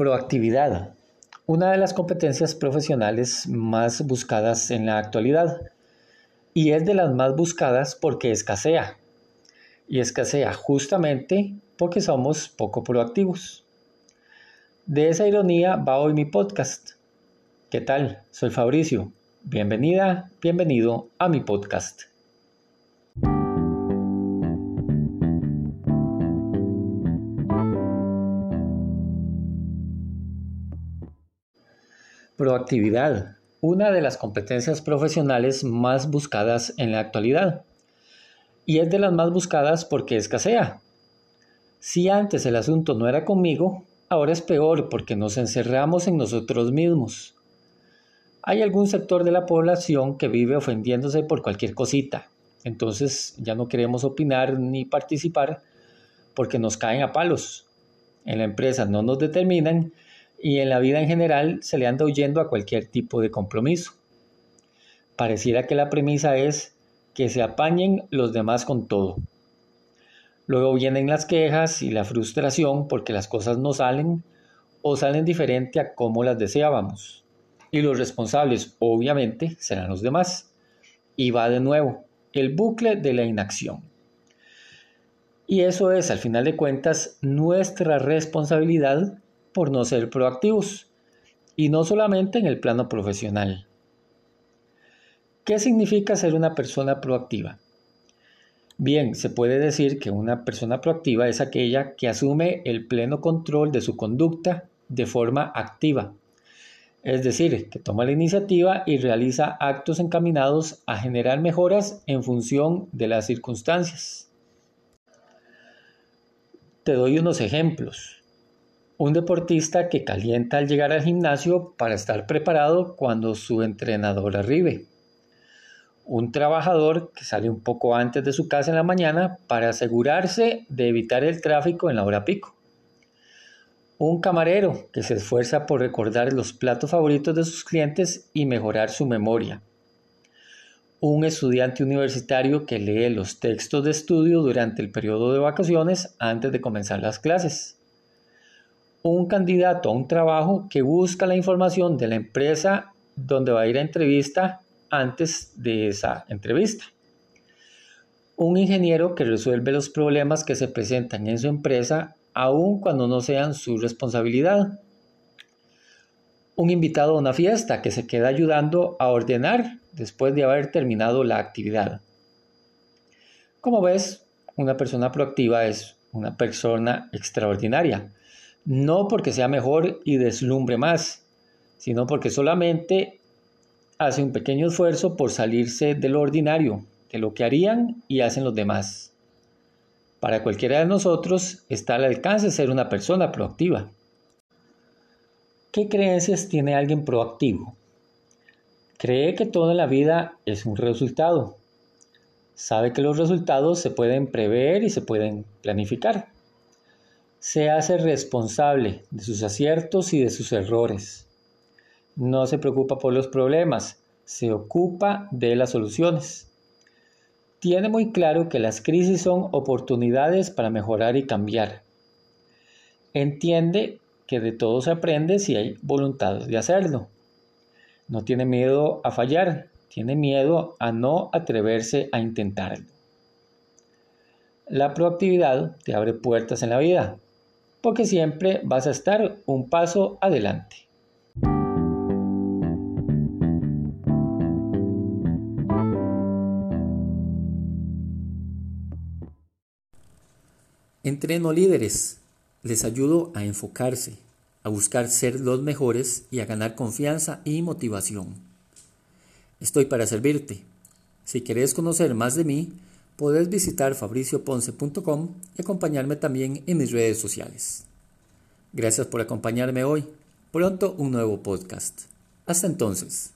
Proactividad. Una de las competencias profesionales más buscadas en la actualidad. Y es de las más buscadas porque escasea. Y escasea justamente porque somos poco proactivos. De esa ironía va hoy mi podcast. ¿Qué tal? Soy Fabricio. Bienvenida, bienvenido a mi podcast. Proactividad, una de las competencias profesionales más buscadas en la actualidad. Y es de las más buscadas porque escasea. Si antes el asunto no era conmigo, ahora es peor porque nos encerramos en nosotros mismos. Hay algún sector de la población que vive ofendiéndose por cualquier cosita. Entonces ya no queremos opinar ni participar porque nos caen a palos. En la empresa no nos determinan y en la vida en general se le anda huyendo a cualquier tipo de compromiso. Pareciera que la premisa es que se apañen los demás con todo. Luego vienen las quejas y la frustración porque las cosas no salen o salen diferente a como las deseábamos. Y los responsables, obviamente, serán los demás. Y va de nuevo el bucle de la inacción. Y eso es, al final de cuentas, nuestra responsabilidad por no ser proactivos, y no solamente en el plano profesional. ¿Qué significa ser una persona proactiva? Bien, se puede decir que una persona proactiva es aquella que asume el pleno control de su conducta de forma activa, es decir, que toma la iniciativa y realiza actos encaminados a generar mejoras en función de las circunstancias. Te doy unos ejemplos. Un deportista que calienta al llegar al gimnasio para estar preparado cuando su entrenador arribe. Un trabajador que sale un poco antes de su casa en la mañana para asegurarse de evitar el tráfico en la hora pico. Un camarero que se esfuerza por recordar los platos favoritos de sus clientes y mejorar su memoria. Un estudiante universitario que lee los textos de estudio durante el periodo de vacaciones antes de comenzar las clases un candidato a un trabajo que busca la información de la empresa donde va a ir a entrevista antes de esa entrevista. Un ingeniero que resuelve los problemas que se presentan en su empresa aun cuando no sean su responsabilidad. Un invitado a una fiesta que se queda ayudando a ordenar después de haber terminado la actividad. Como ves, una persona proactiva es una persona extraordinaria no porque sea mejor y deslumbre más, sino porque solamente hace un pequeño esfuerzo por salirse de lo ordinario, de lo que harían y hacen los demás. Para cualquiera de nosotros está al alcance de ser una persona proactiva. ¿Qué creencias tiene alguien proactivo? Cree que toda la vida es un resultado. Sabe que los resultados se pueden prever y se pueden planificar se hace responsable de sus aciertos y de sus errores. No se preocupa por los problemas, se ocupa de las soluciones. Tiene muy claro que las crisis son oportunidades para mejorar y cambiar. Entiende que de todo se aprende si hay voluntad de hacerlo. No tiene miedo a fallar, tiene miedo a no atreverse a intentarlo. La proactividad te abre puertas en la vida, porque siempre vas a estar un paso adelante. Entreno líderes, les ayudo a enfocarse, a buscar ser los mejores y a ganar confianza y motivación. Estoy para servirte. Si quieres conocer más de mí, Podés visitar fabricioponce.com y acompañarme también en mis redes sociales. Gracias por acompañarme hoy. Pronto un nuevo podcast. Hasta entonces.